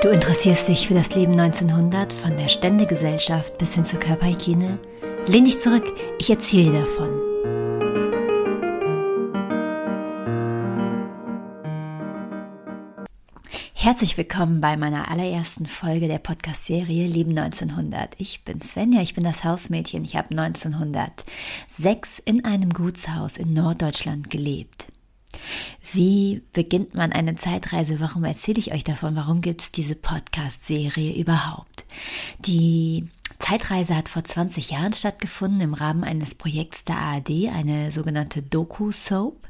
Du interessierst dich für das Leben 1900 von der Ständegesellschaft bis hin zur Körperhygiene? Lehn dich zurück, ich erzähle dir davon. Herzlich willkommen bei meiner allerersten Folge der Podcast-Serie Leben 1900. Ich bin Svenja, ich bin das Hausmädchen. Ich habe 1906 in einem Gutshaus in Norddeutschland gelebt. Wie beginnt man eine Zeitreise? Warum erzähle ich euch davon? Warum gibt es diese Podcast-Serie überhaupt? Die Zeitreise hat vor 20 Jahren stattgefunden im Rahmen eines Projekts der ARD, eine sogenannte Doku-Soap.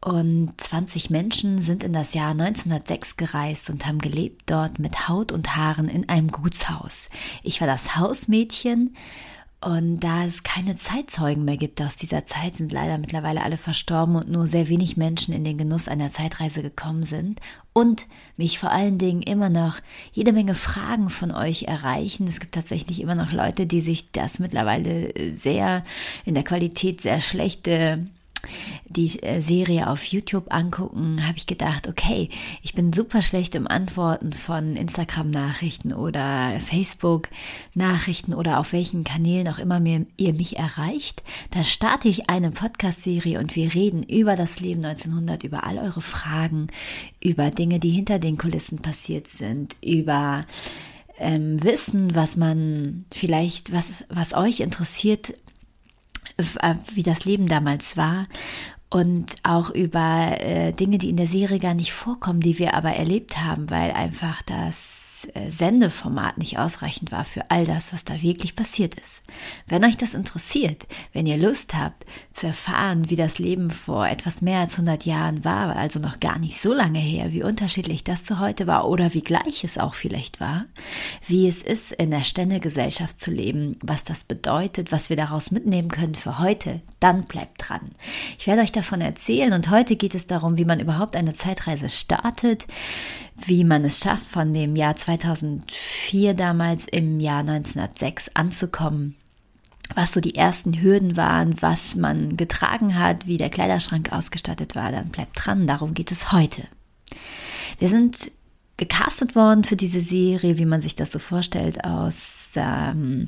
Und 20 Menschen sind in das Jahr 1906 gereist und haben gelebt dort mit Haut und Haaren in einem Gutshaus. Ich war das Hausmädchen und da es keine Zeitzeugen mehr gibt aus dieser Zeit, sind leider mittlerweile alle verstorben und nur sehr wenig Menschen in den Genuss einer Zeitreise gekommen sind. Und mich vor allen Dingen immer noch jede Menge Fragen von euch erreichen. Es gibt tatsächlich immer noch Leute, die sich das mittlerweile sehr in der Qualität sehr schlechte die äh, Serie auf YouTube angucken, habe ich gedacht, okay, ich bin super schlecht im Antworten von Instagram-Nachrichten oder Facebook-Nachrichten oder auf welchen Kanälen auch immer mir, ihr mich erreicht. Da starte ich eine Podcast-Serie und wir reden über das Leben 1900, über all eure Fragen, über Dinge, die hinter den Kulissen passiert sind, über ähm, Wissen, was man vielleicht, was, was euch interessiert wie das Leben damals war. Und auch über äh, Dinge, die in der Serie gar nicht vorkommen, die wir aber erlebt haben, weil einfach das äh, Sendeformat nicht ausreichend war für all das, was da wirklich passiert ist. Wenn euch das interessiert, wenn ihr Lust habt zu erfahren, wie das Leben vor etwas mehr als 100 Jahren war, also noch gar nicht so lange her, wie unterschiedlich das zu heute war oder wie gleich es auch vielleicht war, wie es ist, in der Ständegesellschaft zu leben, was das bedeutet, was wir daraus mitnehmen können für heute, dann bleibt dran. Ich werde euch davon erzählen und heute geht es darum, wie man überhaupt eine Zeitreise startet, wie man es schafft, von dem Jahr 2004 damals im Jahr 1906 anzukommen was so die ersten Hürden waren, was man getragen hat, wie der Kleiderschrank ausgestattet war, dann bleibt dran, darum geht es heute. Wir sind gecastet worden für diese Serie, wie man sich das so vorstellt, aus ähm,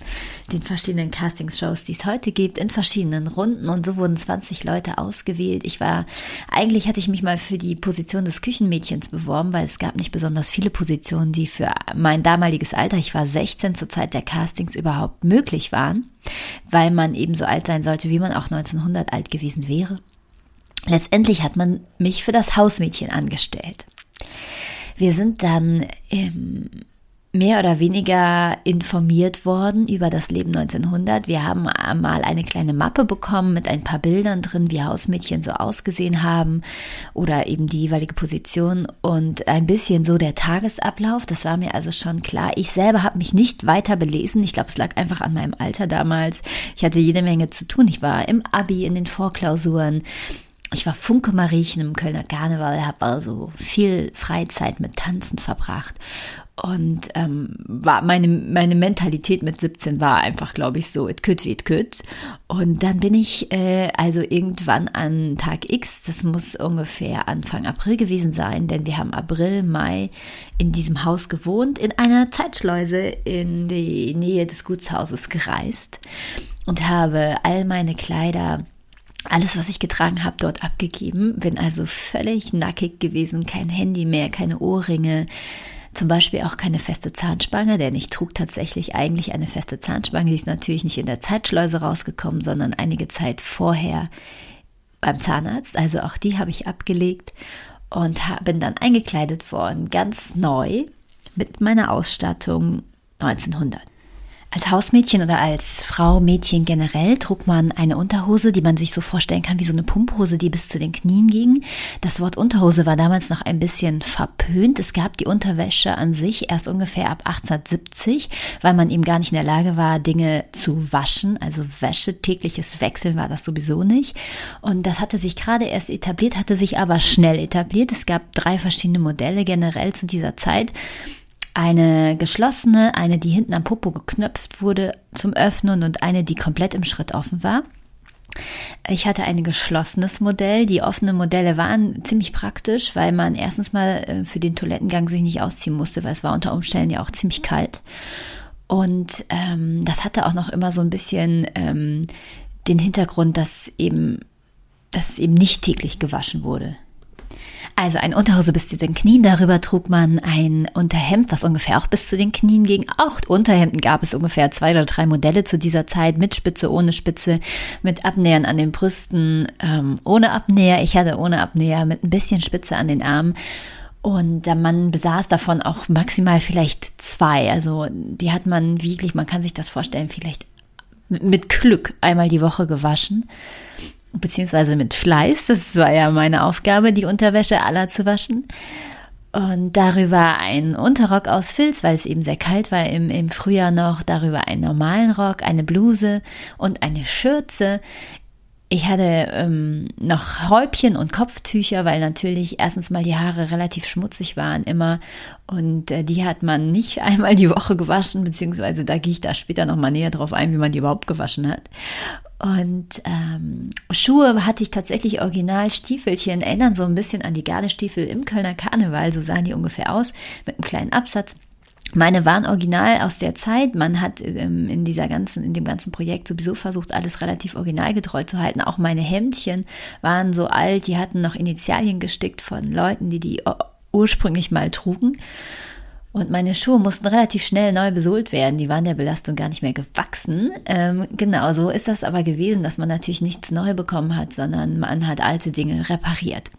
den verschiedenen Castingshows, die es heute gibt, in verschiedenen Runden. Und so wurden 20 Leute ausgewählt. Ich war, eigentlich hatte ich mich mal für die Position des Küchenmädchens beworben, weil es gab nicht besonders viele Positionen, die für mein damaliges Alter, ich war 16 zur Zeit der Castings, überhaupt möglich waren, weil man eben so alt sein sollte, wie man auch 1900 alt gewesen wäre. Letztendlich hat man mich für das Hausmädchen angestellt. Wir sind dann ähm, mehr oder weniger informiert worden über das Leben 1900. Wir haben mal eine kleine Mappe bekommen mit ein paar Bildern drin, wie Hausmädchen so ausgesehen haben oder eben die jeweilige Position und ein bisschen so der Tagesablauf. Das war mir also schon klar. Ich selber habe mich nicht weiter belesen. Ich glaube, es lag einfach an meinem Alter damals. Ich hatte jede Menge zu tun. Ich war im Abi, in den Vorklausuren ich war Funke Mariechen im Kölner Karneval, habe also viel Freizeit mit Tanzen verbracht und ähm, war meine meine Mentalität mit 17 war einfach, glaube ich, so it could wie it could. Und dann bin ich äh, also irgendwann an Tag X, das muss ungefähr Anfang April gewesen sein, denn wir haben April, Mai in diesem Haus gewohnt, in einer Zeitschleuse in die Nähe des Gutshauses gereist und habe all meine Kleider alles, was ich getragen habe, dort abgegeben. Bin also völlig nackig gewesen, kein Handy mehr, keine Ohrringe, zum Beispiel auch keine feste Zahnspange, denn ich trug tatsächlich eigentlich eine feste Zahnspange. Die ist natürlich nicht in der Zeitschleuse rausgekommen, sondern einige Zeit vorher beim Zahnarzt. Also auch die habe ich abgelegt und bin dann eingekleidet worden, ganz neu mit meiner Ausstattung 1900. Als Hausmädchen oder als Frau, Mädchen generell trug man eine Unterhose, die man sich so vorstellen kann wie so eine Pumphose, die bis zu den Knien ging. Das Wort Unterhose war damals noch ein bisschen verpönt. Es gab die Unterwäsche an sich erst ungefähr ab 1870, weil man eben gar nicht in der Lage war, Dinge zu waschen. Also Wäsche, tägliches Wechseln war das sowieso nicht. Und das hatte sich gerade erst etabliert, hatte sich aber schnell etabliert. Es gab drei verschiedene Modelle generell zu dieser Zeit eine geschlossene, eine, die hinten am Popo geknöpft wurde zum Öffnen und eine, die komplett im Schritt offen war. Ich hatte ein geschlossenes Modell. Die offenen Modelle waren ziemlich praktisch, weil man erstens mal äh, für den Toilettengang sich nicht ausziehen musste, weil es war unter Umständen ja auch ziemlich kalt. Und ähm, das hatte auch noch immer so ein bisschen ähm, den Hintergrund, dass eben, dass eben nicht täglich gewaschen wurde. Also ein Unterhose bis zu den Knien, darüber trug man ein Unterhemd, was ungefähr auch bis zu den Knien ging. Auch Unterhemden gab es ungefähr zwei oder drei Modelle zu dieser Zeit, mit Spitze, ohne Spitze, mit Abnähern an den Brüsten, ähm, ohne Abnäher. Ich hatte ohne Abnäher, mit ein bisschen Spitze an den Armen. Und der Mann besaß davon auch maximal vielleicht zwei. Also die hat man wirklich, man kann sich das vorstellen, vielleicht mit Glück einmal die Woche gewaschen beziehungsweise mit Fleiß. Das war ja meine Aufgabe, die Unterwäsche aller zu waschen. Und darüber ein Unterrock aus Filz, weil es eben sehr kalt war im, im Frühjahr noch. Darüber einen normalen Rock, eine Bluse und eine Schürze. Ich hatte ähm, noch Häubchen und Kopftücher, weil natürlich erstens mal die Haare relativ schmutzig waren immer und äh, die hat man nicht einmal die Woche gewaschen, beziehungsweise da gehe ich da später noch mal näher drauf ein, wie man die überhaupt gewaschen hat. Und ähm, Schuhe hatte ich tatsächlich original Stiefelchen, erinnern so ein bisschen an die Gardestiefel im Kölner Karneval, so sahen die ungefähr aus, mit einem kleinen Absatz. Meine waren original aus der Zeit. Man hat ähm, in dieser ganzen, in dem ganzen Projekt sowieso versucht, alles relativ originalgetreu zu halten. Auch meine Hemdchen waren so alt, die hatten noch Initialien gestickt von Leuten, die die ursprünglich mal trugen. Und meine Schuhe mussten relativ schnell neu besohlt werden. Die waren der Belastung gar nicht mehr gewachsen. Ähm, genau so ist das aber gewesen, dass man natürlich nichts neu bekommen hat, sondern man hat alte Dinge repariert.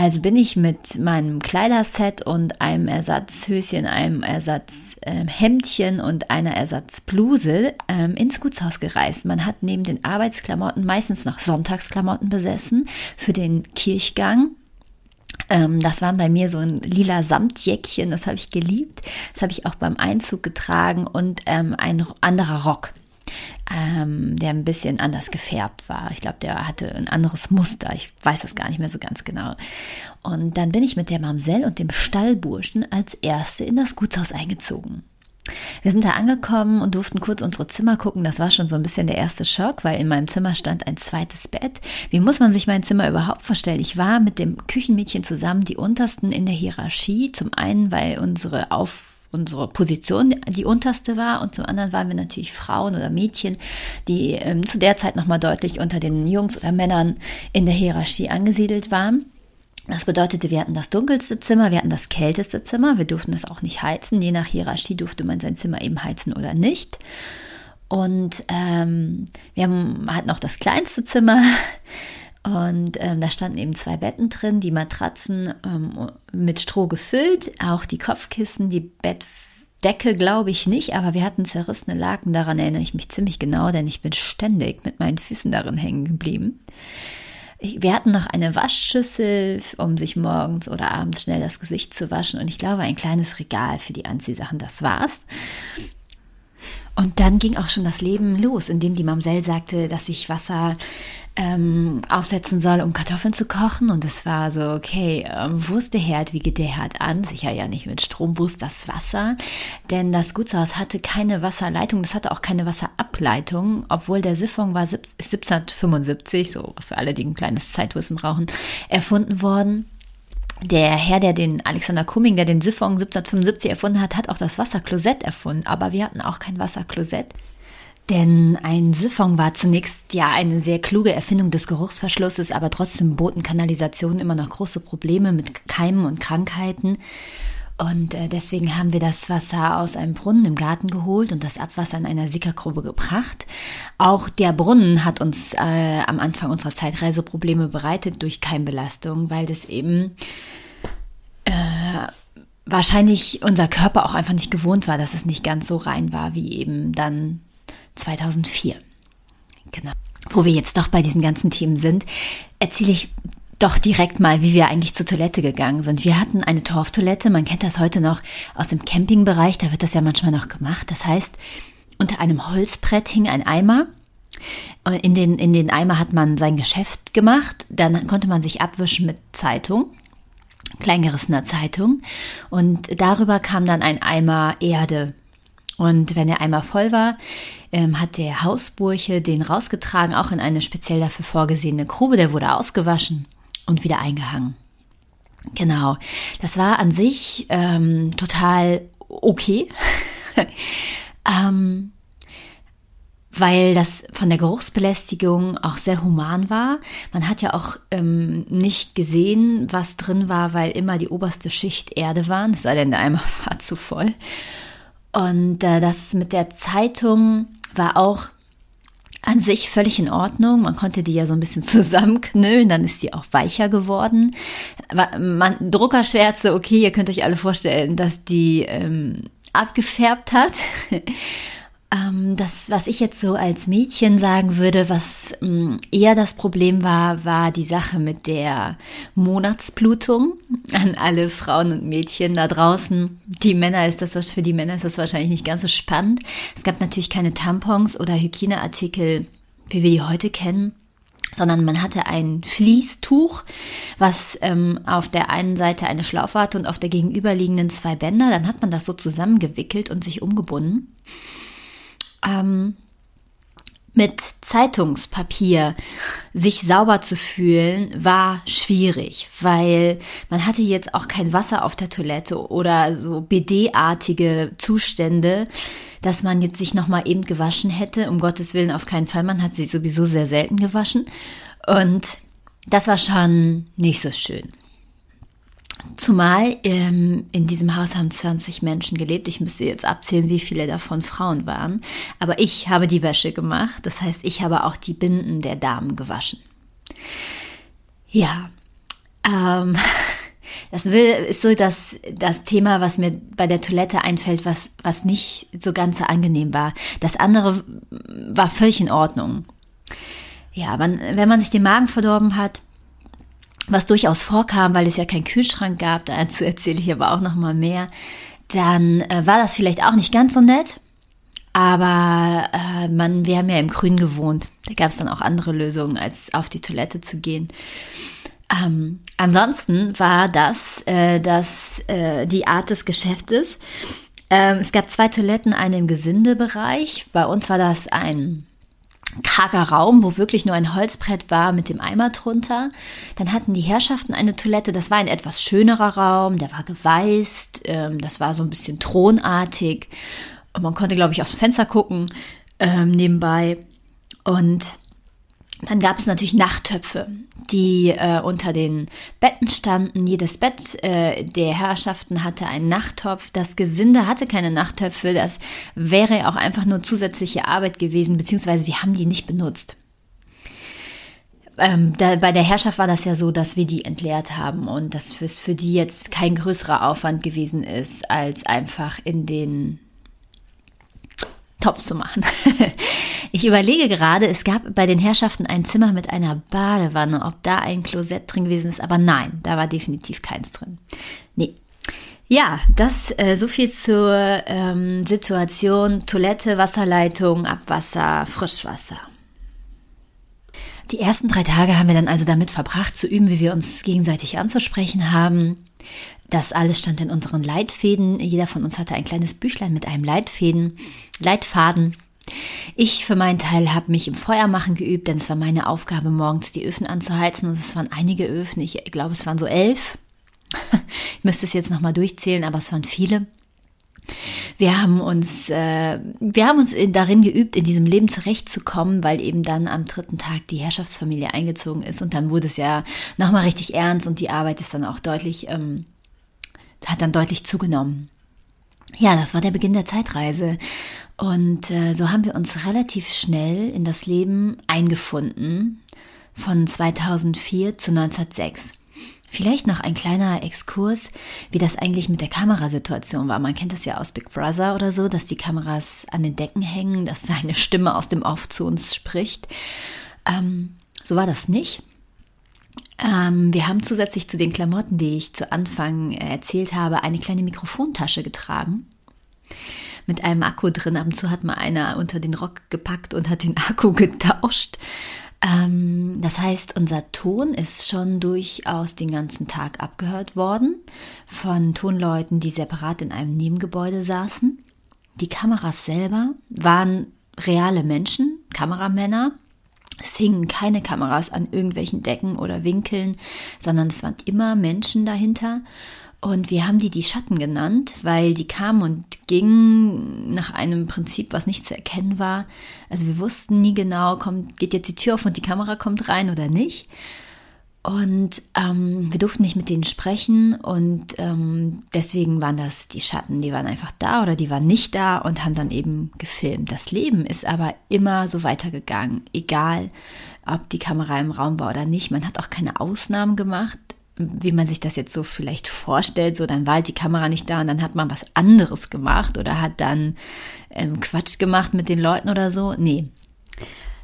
Also bin ich mit meinem Kleiderset und einem Ersatzhöschen, einem Ersatzhemdchen ähm, und einer Ersatzbluse ähm, ins Gutshaus gereist. Man hat neben den Arbeitsklamotten meistens noch Sonntagsklamotten besessen für den Kirchgang. Ähm, das waren bei mir so ein lila Samtjäckchen, das habe ich geliebt. Das habe ich auch beim Einzug getragen und ähm, ein anderer Rock ähm, der ein bisschen anders gefärbt war. Ich glaube, der hatte ein anderes Muster. Ich weiß das gar nicht mehr so ganz genau. Und dann bin ich mit der Mamsell und dem Stallburschen als Erste in das Gutshaus eingezogen. Wir sind da angekommen und durften kurz unsere Zimmer gucken. Das war schon so ein bisschen der erste Schock, weil in meinem Zimmer stand ein zweites Bett. Wie muss man sich mein Zimmer überhaupt vorstellen? Ich war mit dem Küchenmädchen zusammen die untersten in der Hierarchie. Zum einen, weil unsere Auf unsere Position die unterste war und zum anderen waren wir natürlich Frauen oder Mädchen, die ähm, zu der Zeit nochmal deutlich unter den Jungs oder Männern in der Hierarchie angesiedelt waren. Das bedeutete, wir hatten das dunkelste Zimmer, wir hatten das kälteste Zimmer, wir durften das auch nicht heizen. Je nach Hierarchie durfte man sein Zimmer eben heizen oder nicht. Und ähm, wir haben, hatten auch das kleinste Zimmer. Und ähm, da standen eben zwei Betten drin, die Matratzen ähm, mit Stroh gefüllt, auch die Kopfkissen, die Bettdecke glaube ich nicht, aber wir hatten zerrissene Laken, daran erinnere ich mich ziemlich genau, denn ich bin ständig mit meinen Füßen darin hängen geblieben. Wir hatten noch eine Waschschüssel, um sich morgens oder abends schnell das Gesicht zu waschen und ich glaube ein kleines Regal für die Anziehsachen, das war's. Und dann ging auch schon das Leben los, indem die Mamsell sagte, dass ich Wasser ähm, aufsetzen soll, um Kartoffeln zu kochen. Und es war so, okay, ähm, wo ist der Herd? Wie geht der Herd an? Sicher ja nicht mit Strom. Wo ist das Wasser? Denn das Gutshaus hatte keine Wasserleitung, das hatte auch keine Wasserableitung, obwohl der Siphon war 1775, so für alle, die ein kleines Zeitwissen brauchen, erfunden worden der Herr, der den Alexander Cumming, der den Siphon 1775 erfunden hat, hat auch das Wasserklosett erfunden. Aber wir hatten auch kein Wasserklosett. Denn ein Siphon war zunächst ja eine sehr kluge Erfindung des Geruchsverschlusses, aber trotzdem boten Kanalisationen immer noch große Probleme mit Keimen und Krankheiten. Und äh, deswegen haben wir das Wasser aus einem Brunnen im Garten geholt und das Abwasser in einer Sickergrube gebracht. Auch der Brunnen hat uns äh, am Anfang unserer Zeitreise Probleme bereitet durch Keimbelastung, weil das eben äh, wahrscheinlich unser Körper auch einfach nicht gewohnt war, dass es nicht ganz so rein war wie eben dann 2004. Genau. Wo wir jetzt doch bei diesen ganzen Themen sind, erzähle ich doch direkt mal, wie wir eigentlich zur Toilette gegangen sind. Wir hatten eine Torftoilette, man kennt das heute noch aus dem Campingbereich, da wird das ja manchmal noch gemacht. Das heißt, unter einem Holzbrett hing ein Eimer. In den, in den Eimer hat man sein Geschäft gemacht. Dann konnte man sich abwischen mit Zeitung, kleingerissener Zeitung. Und darüber kam dann ein Eimer Erde Und wenn er einmal voll war, ähm, hat der Hausburche den rausgetragen, auch in eine speziell dafür vorgesehene Grube. Der wurde ausgewaschen und wieder eingehangen. Genau, das war an sich ähm, total okay, ähm, weil das von der Geruchsbelästigung auch sehr human war. Man hat ja auch ähm, nicht gesehen, was drin war, weil immer die oberste Schicht Erde war, es sei denn, der Eimer war zu voll. Und äh, das mit der Zeitung war auch an sich völlig in Ordnung. Man konnte die ja so ein bisschen zusammenknüllen, dann ist die auch weicher geworden. Man, Druckerschwärze, okay, ihr könnt euch alle vorstellen, dass die ähm, abgefärbt hat. Ähm, das, was ich jetzt so als Mädchen sagen würde, was ähm, eher das Problem war, war die Sache mit der Monatsblutung an alle Frauen und Mädchen da draußen. Die Männer ist das, für die Männer ist das wahrscheinlich nicht ganz so spannend. Es gab natürlich keine Tampons oder Hygieneartikel, wie wir die heute kennen sondern man hatte ein Fließtuch, was ähm, auf der einen Seite eine Schlaufe hatte und auf der gegenüberliegenden zwei Bänder. Dann hat man das so zusammengewickelt und sich umgebunden ähm, mit Zeitungspapier sich sauber zu fühlen, war schwierig, weil man hatte jetzt auch kein Wasser auf der Toilette oder so BD-artige Zustände, dass man jetzt sich nochmal eben gewaschen hätte. Um Gottes Willen auf keinen Fall. Man hat sich sowieso sehr selten gewaschen. Und das war schon nicht so schön. Zumal ähm, in diesem Haus haben 20 Menschen gelebt. Ich müsste jetzt abzählen, wie viele davon Frauen waren. Aber ich habe die Wäsche gemacht. Das heißt, ich habe auch die Binden der Damen gewaschen. Ja, ähm, das ist so das, das Thema, was mir bei der Toilette einfällt, was, was nicht so ganz so angenehm war. Das andere war völlig in Ordnung. Ja, man, wenn man sich den Magen verdorben hat, was durchaus vorkam, weil es ja keinen Kühlschrank gab, dazu erzähle ich aber auch noch mal mehr, dann äh, war das vielleicht auch nicht ganz so nett. Aber äh, man, wir haben ja im Grün gewohnt. Da gab es dann auch andere Lösungen, als auf die Toilette zu gehen. Ähm, ansonsten war das, äh, das äh, die Art des Geschäftes. Ähm, es gab zwei Toiletten, eine im Gesindebereich. Bei uns war das ein karger Raum, wo wirklich nur ein Holzbrett war mit dem Eimer drunter. Dann hatten die Herrschaften eine Toilette, das war ein etwas schönerer Raum, der war geweißt, ähm, das war so ein bisschen thronartig. Und man konnte, glaube ich, aus dem Fenster gucken ähm, nebenbei. Und dann gab es natürlich Nachttöpfe, die äh, unter den Betten standen. Jedes Bett äh, der Herrschaften hatte einen Nachttopf. Das Gesinde hatte keine Nachttöpfe. Das wäre auch einfach nur zusätzliche Arbeit gewesen, beziehungsweise wir haben die nicht benutzt. Ähm, da, bei der Herrschaft war das ja so, dass wir die entleert haben und dass es für die jetzt kein größerer Aufwand gewesen ist, als einfach in den Topf zu machen. ich überlege gerade, es gab bei den Herrschaften ein Zimmer mit einer Badewanne, ob da ein Klosett drin gewesen ist, aber nein, da war definitiv keins drin. Nee. Ja, das äh, so viel zur ähm, Situation Toilette, Wasserleitung, Abwasser, Frischwasser. Die ersten drei Tage haben wir dann also damit verbracht, zu üben, wie wir uns gegenseitig anzusprechen haben. Das alles stand in unseren Leitfäden. Jeder von uns hatte ein kleines Büchlein mit einem Leitfäden, Leitfaden. Ich für meinen Teil habe mich im Feuermachen geübt, denn es war meine Aufgabe, morgens die Öfen anzuheizen. Und es waren einige Öfen. Ich glaube, es waren so elf. Ich müsste es jetzt nochmal durchzählen, aber es waren viele. Wir haben uns, äh, wir haben uns darin geübt, in diesem Leben zurechtzukommen, weil eben dann am dritten Tag die Herrschaftsfamilie eingezogen ist und dann wurde es ja nochmal richtig ernst und die Arbeit ist dann auch deutlich ähm, hat dann deutlich zugenommen. Ja, das war der Beginn der Zeitreise. Und äh, so haben wir uns relativ schnell in das Leben eingefunden von 2004 zu 1906. Vielleicht noch ein kleiner Exkurs, wie das eigentlich mit der Kamerasituation war. Man kennt das ja aus Big Brother oder so, dass die Kameras an den Decken hängen, dass seine Stimme aus dem Off zu uns spricht. Ähm, so war das nicht. Ähm, wir haben zusätzlich zu den Klamotten, die ich zu Anfang äh, erzählt habe, eine kleine Mikrofontasche getragen. Mit einem Akku drin. Ab und zu hat mal einer unter den Rock gepackt und hat den Akku getauscht. Ähm, das heißt, unser Ton ist schon durchaus den ganzen Tag abgehört worden von Tonleuten, die separat in einem Nebengebäude saßen. Die Kameras selber waren reale Menschen, Kameramänner. Es hingen keine Kameras an irgendwelchen Decken oder Winkeln, sondern es waren immer Menschen dahinter. Und wir haben die die Schatten genannt, weil die kamen und gingen nach einem Prinzip, was nicht zu erkennen war. Also wir wussten nie genau, kommt, geht jetzt die Tür auf und die Kamera kommt rein oder nicht. Und ähm, wir durften nicht mit denen sprechen und ähm, deswegen waren das die Schatten, die waren einfach da oder die waren nicht da und haben dann eben gefilmt. Das Leben ist aber immer so weitergegangen, egal ob die Kamera im Raum war oder nicht. Man hat auch keine Ausnahmen gemacht, wie man sich das jetzt so vielleicht vorstellt. So, dann war halt die Kamera nicht da und dann hat man was anderes gemacht oder hat dann ähm, Quatsch gemacht mit den Leuten oder so. Nee,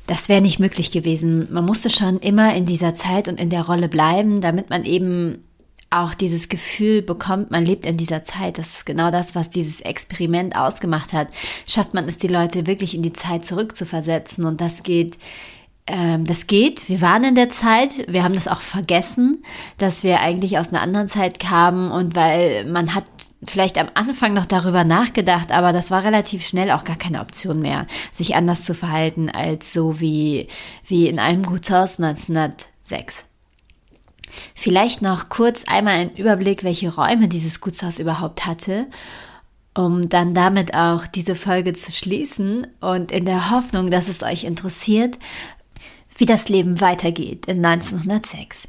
das wäre nicht möglich gewesen. Man musste schon immer in dieser Zeit und in der Rolle bleiben, damit man eben auch dieses Gefühl bekommt, man lebt in dieser Zeit. Das ist genau das, was dieses Experiment ausgemacht hat. Schafft man es, die Leute wirklich in die Zeit zurückzuversetzen. Und das geht ähm, das geht. Wir waren in der Zeit, wir haben das auch vergessen, dass wir eigentlich aus einer anderen Zeit kamen und weil man hat vielleicht am Anfang noch darüber nachgedacht, aber das war relativ schnell auch gar keine Option mehr, sich anders zu verhalten als so wie, wie in einem Gutshaus 1906. Vielleicht noch kurz einmal ein Überblick, welche Räume dieses Gutshaus überhaupt hatte, um dann damit auch diese Folge zu schließen und in der Hoffnung, dass es euch interessiert, wie das Leben weitergeht in 1906.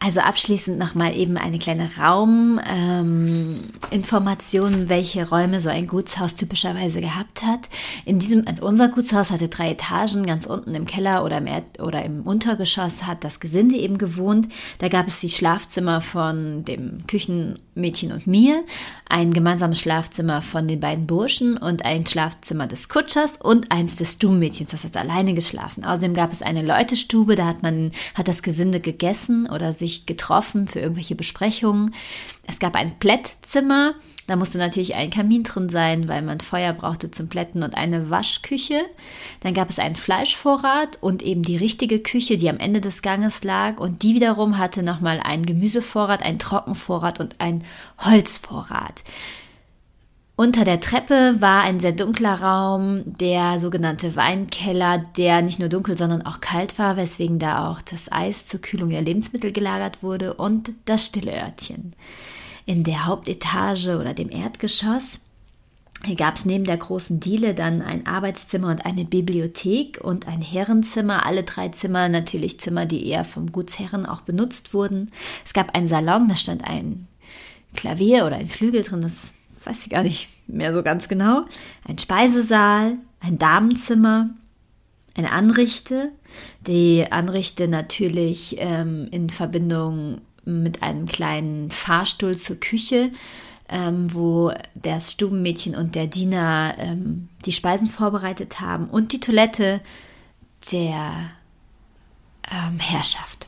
Also abschließend nochmal eben eine kleine Rauminformation, ähm, welche Räume so ein Gutshaus typischerweise gehabt hat. In diesem, also unser Gutshaus hatte drei Etagen, ganz unten im Keller oder im, Erd oder im Untergeschoss hat das Gesinde eben gewohnt. Da gab es die Schlafzimmer von dem Küchenmädchen und mir, ein gemeinsames Schlafzimmer von den beiden Burschen und ein Schlafzimmer des Kutschers und eins des Stubenmädchens, das hat alleine geschlafen. Außerdem gab es eine Leutestube, da hat man, hat das Gesinde gegessen oder sich sich getroffen für irgendwelche Besprechungen. Es gab ein Plättzimmer, da musste natürlich ein Kamin drin sein, weil man Feuer brauchte zum Plätten und eine Waschküche. Dann gab es einen Fleischvorrat und eben die richtige Küche, die am Ende des Ganges lag. Und die wiederum hatte nochmal einen Gemüsevorrat, einen Trockenvorrat und einen Holzvorrat. Unter der Treppe war ein sehr dunkler Raum, der sogenannte Weinkeller, der nicht nur dunkel, sondern auch kalt war, weswegen da auch das Eis zur Kühlung der Lebensmittel gelagert wurde und das stille Örtchen. In der Hauptetage oder dem Erdgeschoss gab es neben der großen Diele dann ein Arbeitszimmer und eine Bibliothek und ein Herrenzimmer. Alle drei Zimmer natürlich Zimmer, die eher vom Gutsherren auch benutzt wurden. Es gab einen Salon, da stand ein Klavier oder ein Flügel drin, das weiß ich gar nicht mehr so ganz genau, ein Speisesaal, ein Damenzimmer, eine Anrichte. Die Anrichte natürlich ähm, in Verbindung mit einem kleinen Fahrstuhl zur Küche, ähm, wo das Stubenmädchen und der Diener ähm, die Speisen vorbereitet haben und die Toilette der ähm, Herrschaft.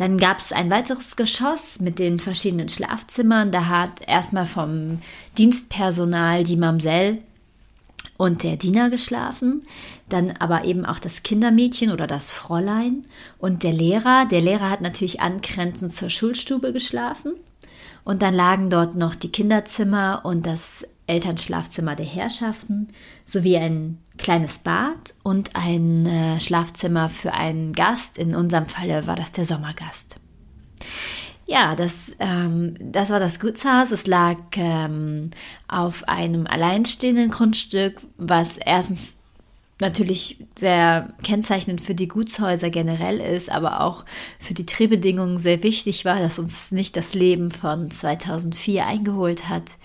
Dann gab es ein weiteres Geschoss mit den verschiedenen Schlafzimmern. Da hat erstmal vom Dienstpersonal die Mamsell und der Diener geschlafen, dann aber eben auch das Kindermädchen oder das Fräulein und der Lehrer. Der Lehrer hat natürlich angrenzend zur Schulstube geschlafen und dann lagen dort noch die Kinderzimmer und das Elternschlafzimmer der Herrschaften sowie ein kleines Bad und ein äh, Schlafzimmer für einen Gast. In unserem Falle war das der Sommergast. Ja, das, ähm, das war das Gutshaus. Es lag ähm, auf einem alleinstehenden Grundstück, was erstens natürlich sehr kennzeichnend für die Gutshäuser generell ist, aber auch für die Drehbedingungen sehr wichtig war, dass uns nicht das Leben von 2004 eingeholt hat.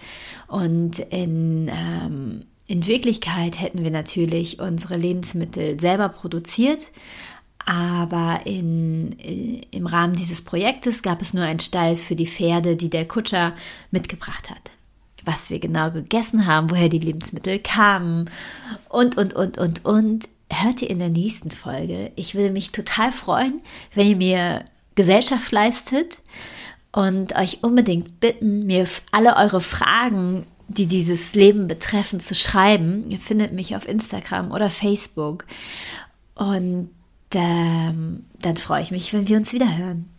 Und in ähm, in Wirklichkeit hätten wir natürlich unsere Lebensmittel selber produziert, aber in, in, im Rahmen dieses Projektes gab es nur einen Stall für die Pferde, die der Kutscher mitgebracht hat. Was wir genau gegessen haben, woher die Lebensmittel kamen und, und, und, und, und, hört ihr in der nächsten Folge. Ich würde mich total freuen, wenn ihr mir Gesellschaft leistet und euch unbedingt bitten, mir alle eure Fragen die dieses Leben betreffen, zu schreiben. Ihr findet mich auf Instagram oder Facebook. Und ähm, dann freue ich mich, wenn wir uns wieder hören.